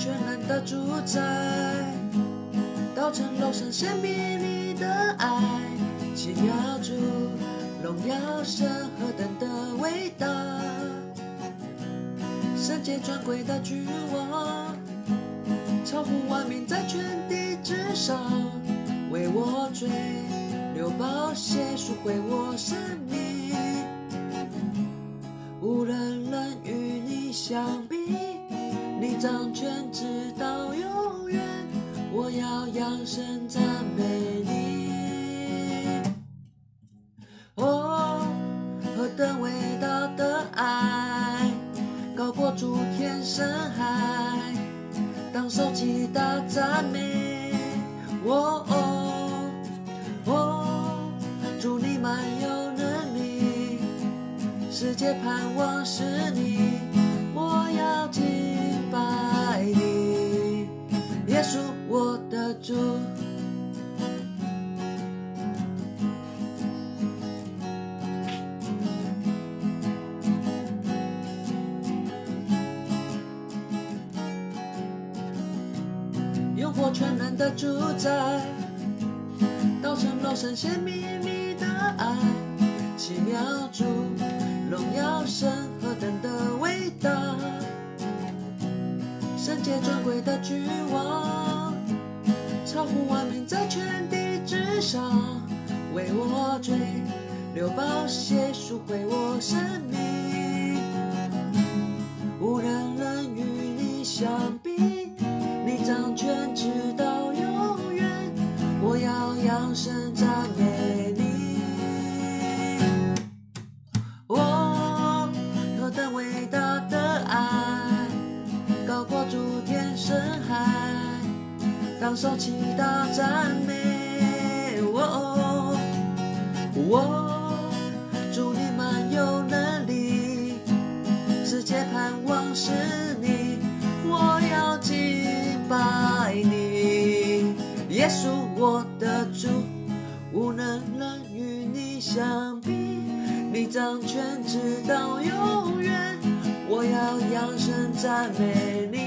全然的主宰，稻城楼上神明你的爱，奇妙主，荣耀神何等的伟大，圣洁尊贵的君王，超乎万民在全地之上，为我追流宝血赎回我生命，无人能与你相。掌权直到永远，我要扬声赞美你。哦，何等伟大的爱，高过诸天深海，当手起大赞美。哦哦哦，祝你满有能力，世界盼望的主宰，道成肉身显明你的爱，奇妙主，荣耀神何等的伟大，圣洁尊贵的君王，超乎万民在全地之上，为我追流宝血赎回我。我，祝你满有能力，世界盼望是你，我要敬拜你，耶稣我的主，无能人与你相比，你掌权直到永远，我要扬声赞美你。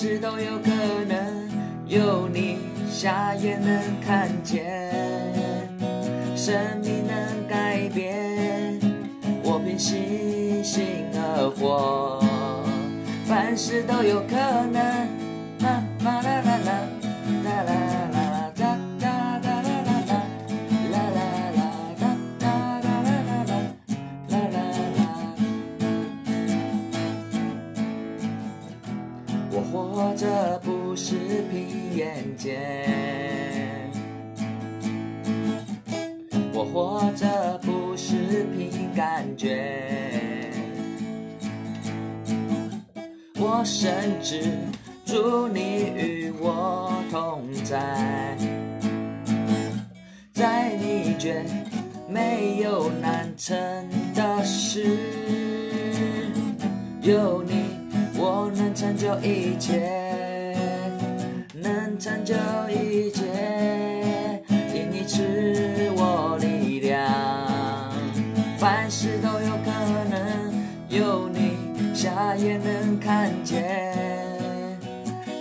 事都有可能。有你，瞎也能看见，生命能改变，我凭信心而活，凡事都有可能。凭眼见，我活着不是凭感觉，我甚至。祝你与我同在，在你卷没有难成的事，有你我能成就一切，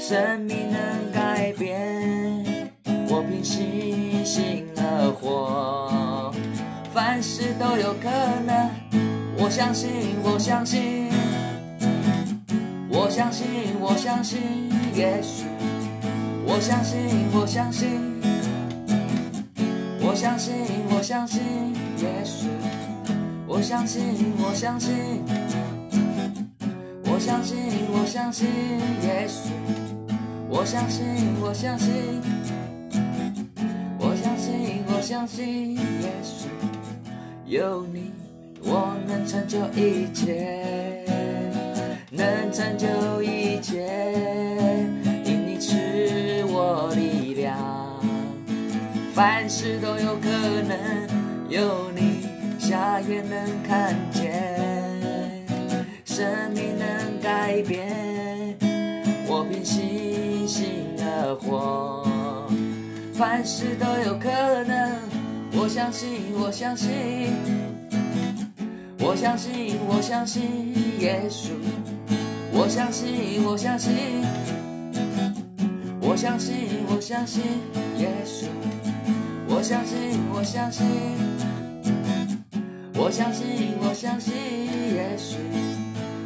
生命能改变，我凭信心而活，凡事都有可能。我相信，我相信，我相信，我相信耶稣。我相信，我相信，我相信，我相信耶稣。我相信，我相信，我相信，我相信耶稣，我相信，我相信，我相信，我相信耶稣，有你，我能成就一切，能成就一切，因你赐我力量，凡事都有可能，有你。下也能看见，生命能改变，的火，凡事都有可能，我相信，我相信，我相信，我相信耶稣，我相信，我相信，我相信，我相信耶稣，我相信，我相信。我相信，我相信耶稣，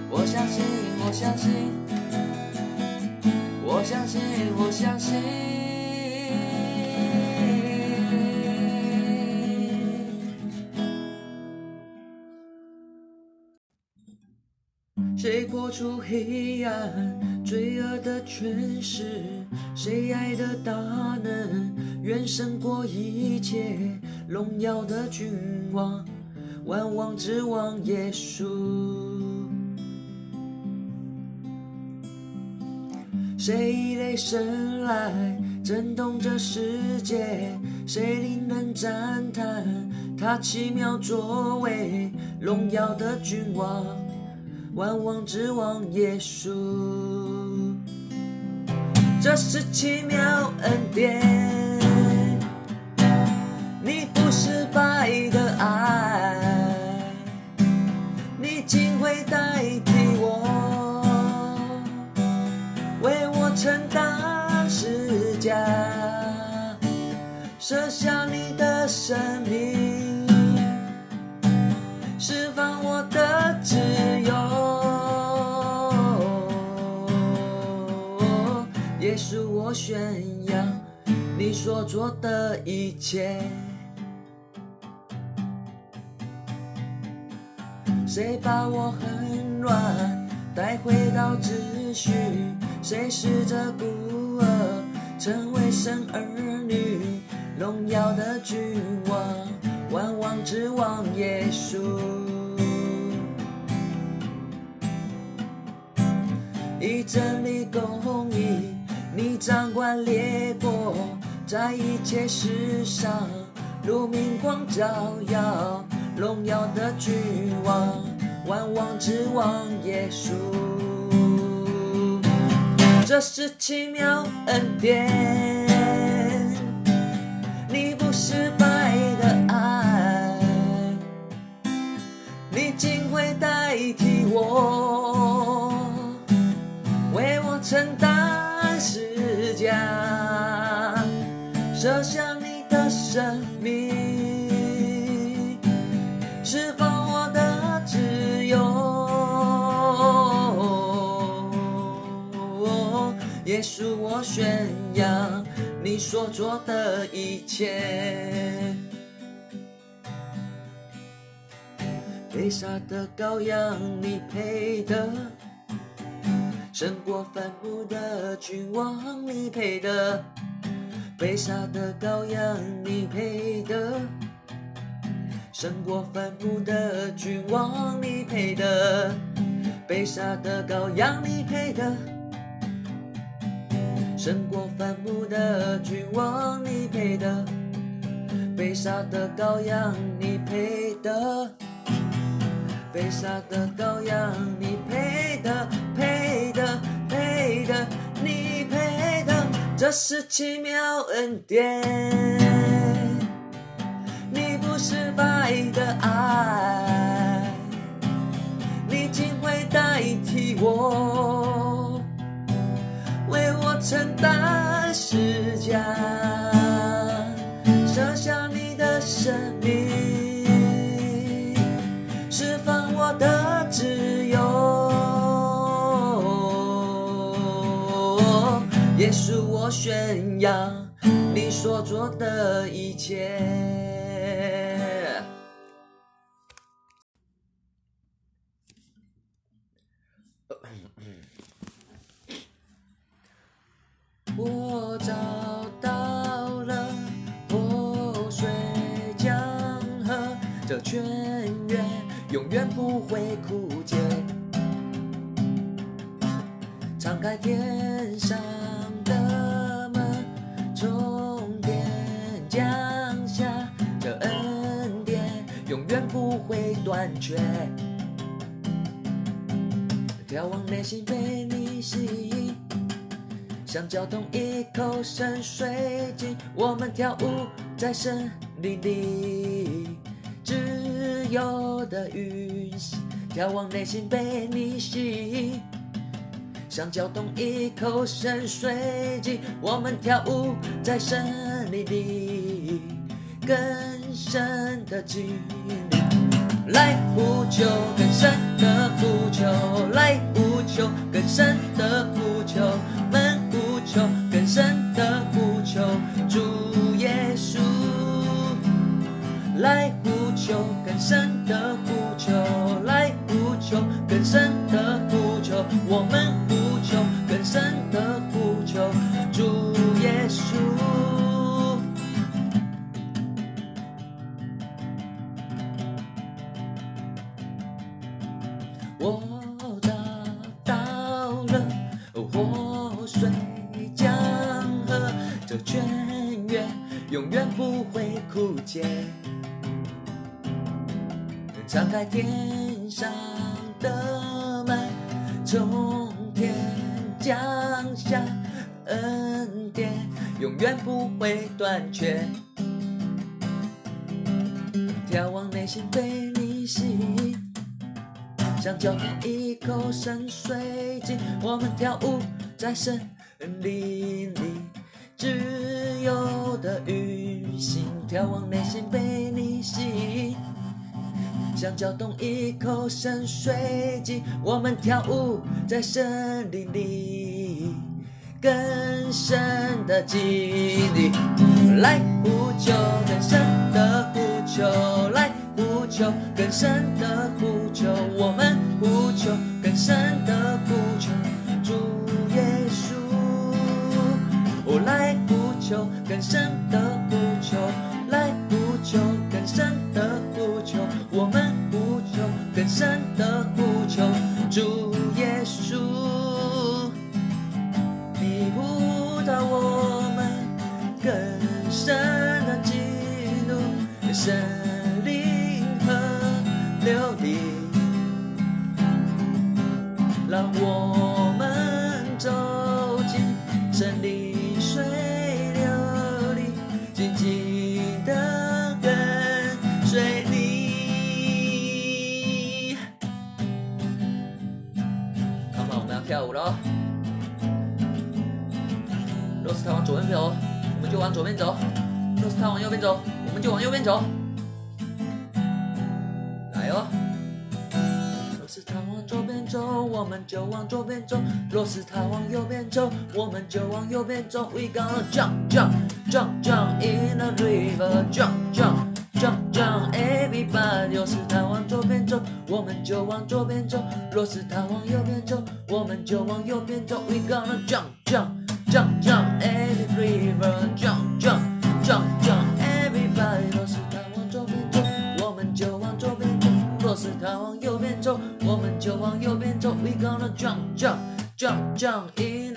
我相信，我相信，我相信，我相信。谁破除黑暗罪恶的权势？谁爱的大能远胜过一切荣耀的君王？万王之王耶稣，谁以雷声来震动这世界？谁令人赞叹他奇妙作为？荣耀的君王，万王之王耶稣，这是奇妙恩典，舍下你的生命，释放我的自由。耶稣，我宣扬你所做的一切。谁把我很乱带回到秩序？谁使这孤儿成为神儿女？荣耀的君王，万王之王耶稣，以真理公义，你掌管列国，在一切事上如明光照耀。荣耀的君王，万王之王耶稣，这是奇妙恩典。失败的爱，你竟会代替我，为我承担十架，舍下你的生命。释放我的自由，耶稣，我宣扬你所做的一切。被杀的羔羊，你配的；胜过坟墓的君王，你配的；被杀的羔羊，你配的。胜过坟墓的君王，你配的；被杀的羔羊，你配的。胜过反目的君王，你配的；被杀的羔羊，你配的。被杀的羔羊，你配的，配的，配的，你配的。这是奇妙恩典。你不失败的爱，你竟会代替我，为我承担十架，舍下你的生命，释放我的自由。耶稣，我宣扬你所做的一切。泉源永远不会枯竭。敞开天上的门，从天降下这恩典，永远不会断绝。眺望内心被你吸引，像交通一口深水井，我们跳舞在森林里，有的运行。眺望内心被你吸引，像搅动一口深水井，我们跳舞在森林里，更深的经历。来呼求更深的呼求，来呼求更深的开天上的门，从天降下恩典，永远不会断绝。眺望内心被你吸引。像交通一口深水井，我们跳舞在森林里，自由的运行，眺望内心被你吸引。像搅动一口深水井，我们跳舞在森林里，更深的记忆里。来呼求更深的呼求，来呼求更深的呼求，我们呼求更深的呼求，主耶稣。我来呼求更深的呼求，来呼求更深的呼求，我们更深的呼求，主耶稣。你呼召我们更深的进入左边走，我们就往左边走。若是他往右边走，我们就往右边走。来哦，若是他往左边走，我们就往左边走。若是他往右边走，我们就往右边走。We gonna jump jump jump jump in the river jump jump jump jump everybody。若是他往左边走，我们就往左边走。若是他往右边走，我们就往右边走。We gonna jump jump jump jump。river, jump, jump, jump, jump, everybody。若是他往左边走，我们就往左边走；若是他往右边走，我们就往右边走。We gonna jump, jump, jump, jump in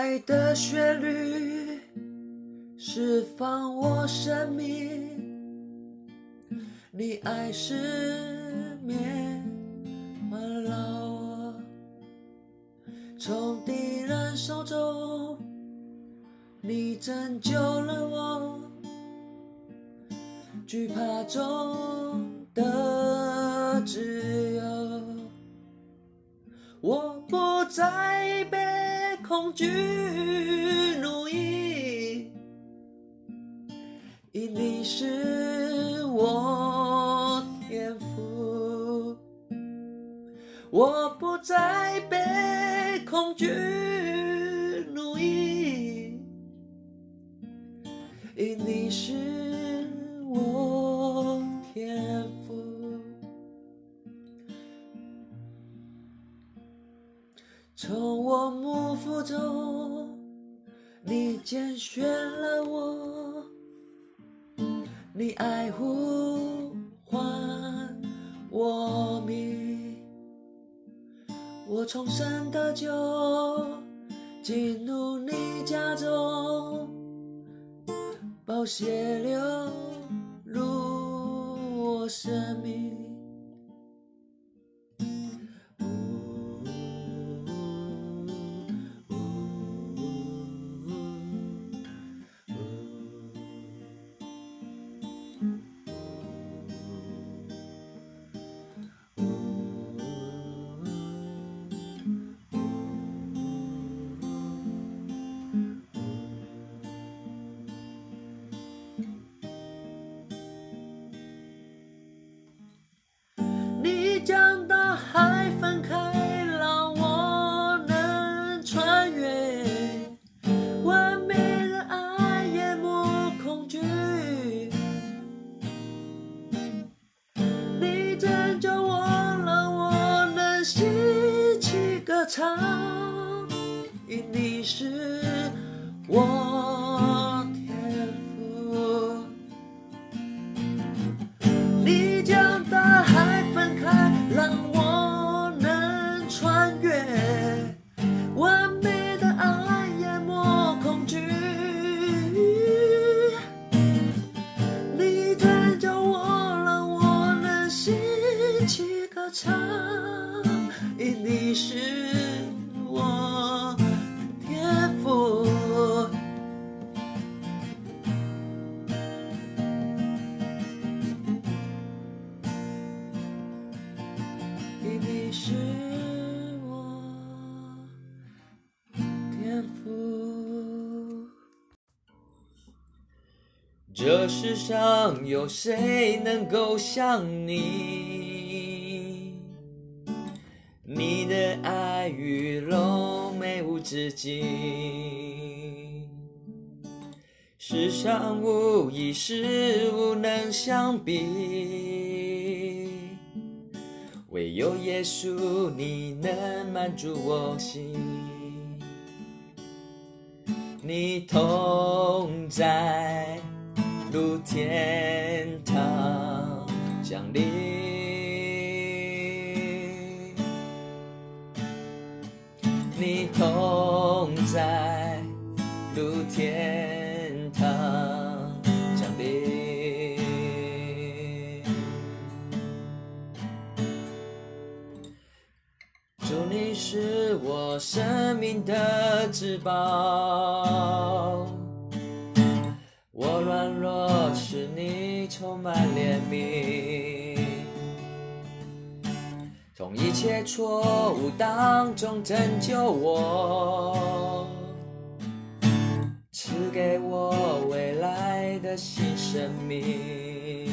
爱的旋律释放我生命，你爱失眠环绕从敌人手中，你拯救了我，惧怕中的自由，我不在意恐惧奴役，因你是我天赋，我不再被恐惧奴役，因你是我从我幕腹中，你拣选了我，你爱呼唤我名，我重生得救，进入你家中，宝血流入我生命。世上有谁能够像你？你的爱与柔美无止境，世上无一事物能相比。唯有耶稣，你能满足我心。你同在，如天堂降临。你同在，如天堂降临。主，你是我生命的至宝，充满怜悯，从一切错误当中拯救我，赐给我未来的新生命。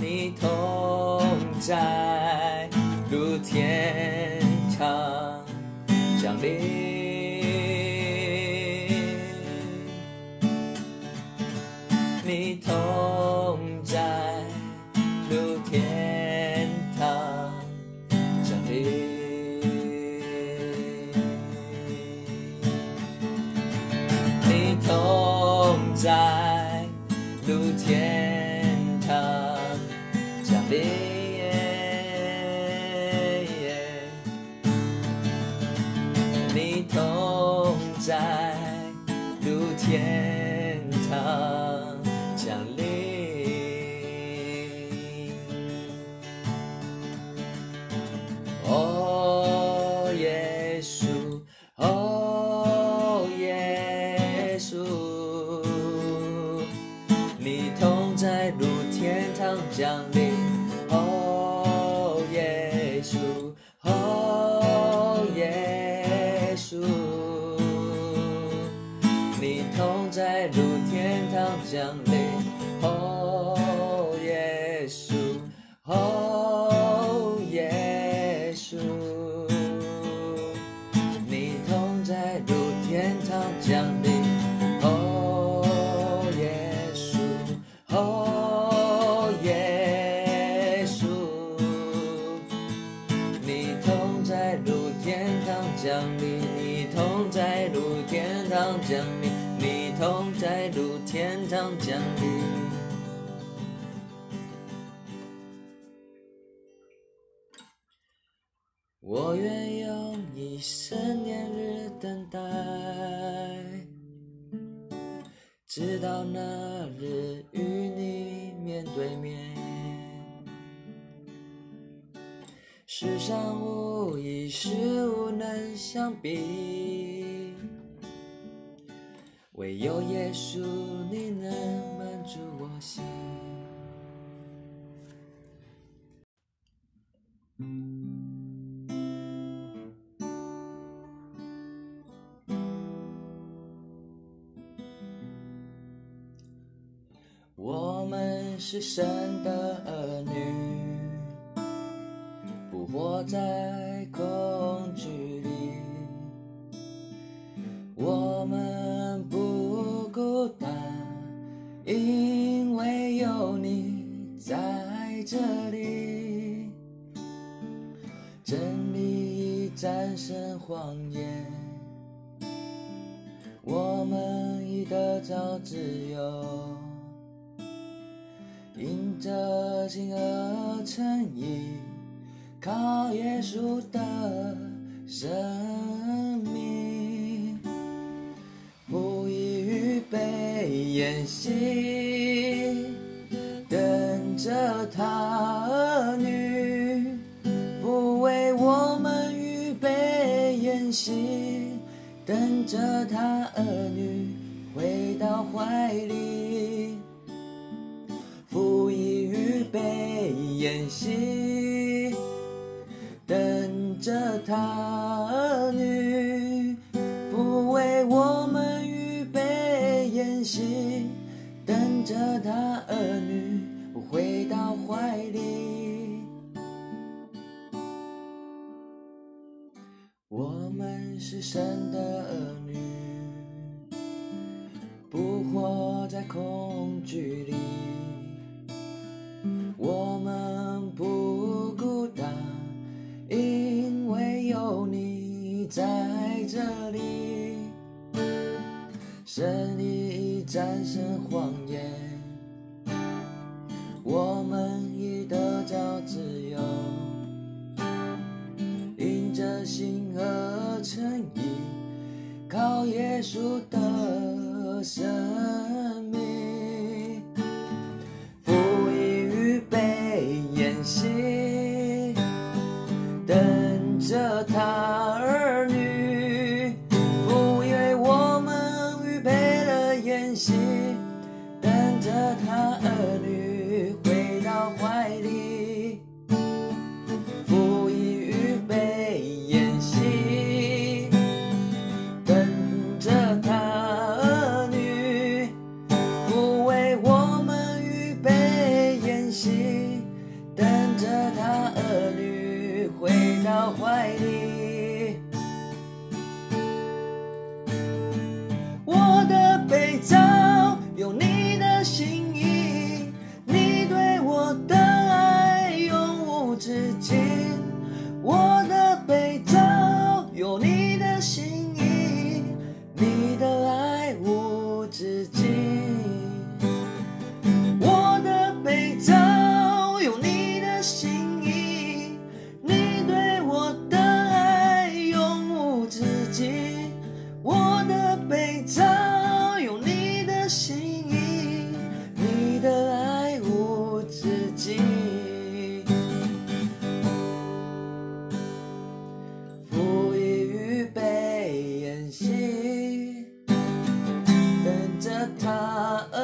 你同在，如天堂降临。同在，如天堂这里。你同在，如天堂降临，你同在如天堂降临。我愿用一生年日等待，直到那日与你面对面。世上无一事物能相比，唯有耶稣你能满足我心。我们是神的这里。真理已战胜谎言，我们已得着自由。因着心而诚意，靠耶稣的生命，不以预备演习，着他儿女回到怀里。不以预备演习，等着他儿女，不为我们预备演习，等着他儿女回到怀里。我们是神的儿女，不活在恐惧里。我们不孤单，因为有你在这里。神已战胜谎言，time.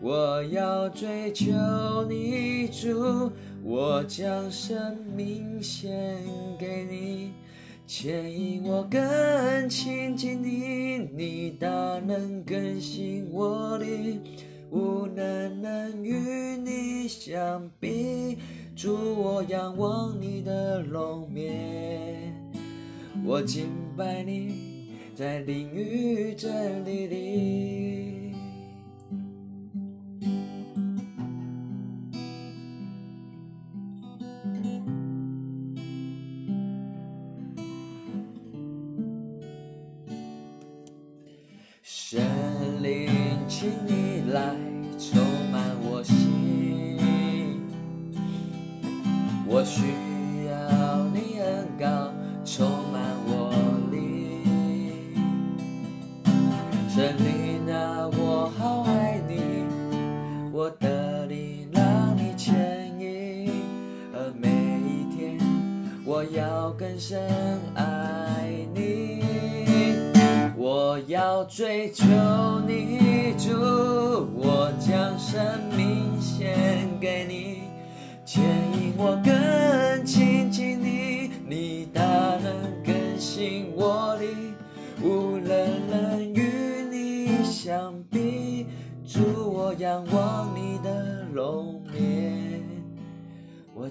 我要追求你主，我将生命献给你，牵引我更亲近你，你大能更新我灵，无人能与你相比。主，我仰望你的容面，我敬拜你在灵与真理里。邻，请你来。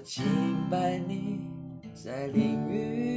敬拜你在淋雨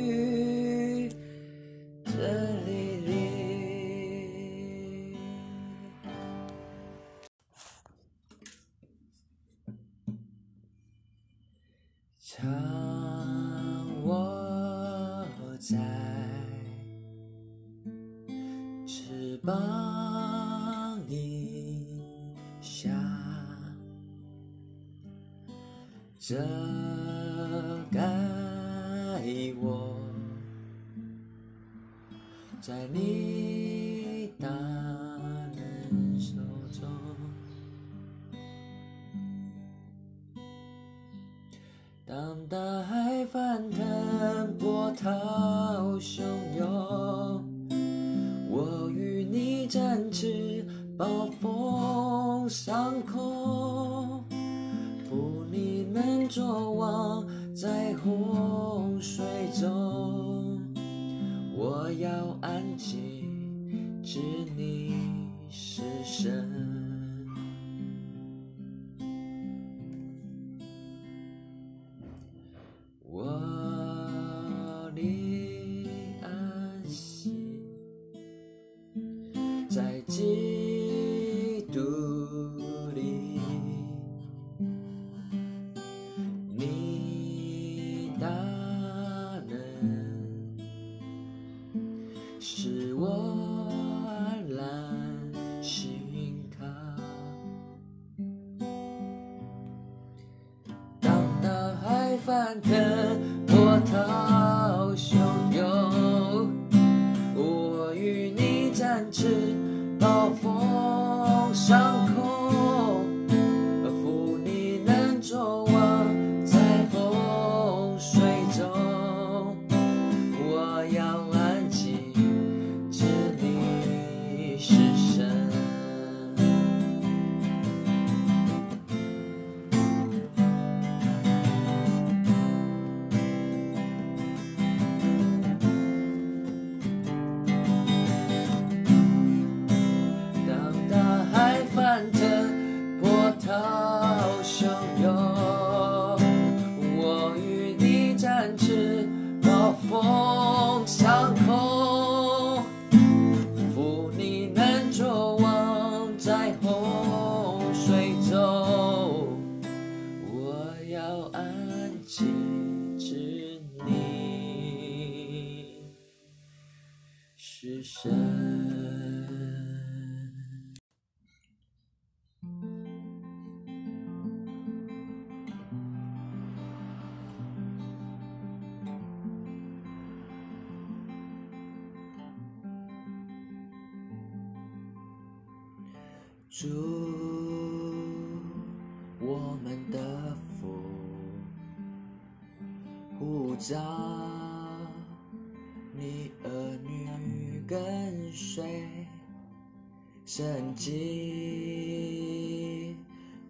神迹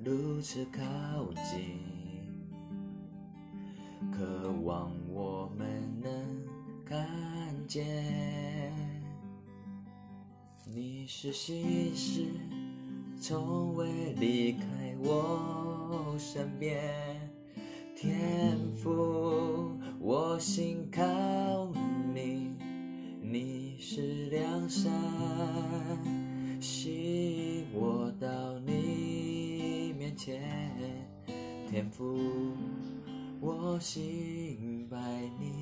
如此靠近，渴望我们能看见。你是心事，从未离开我身边。天赋，我心靠你，你是良善。我到你面前，天赋我心拜你。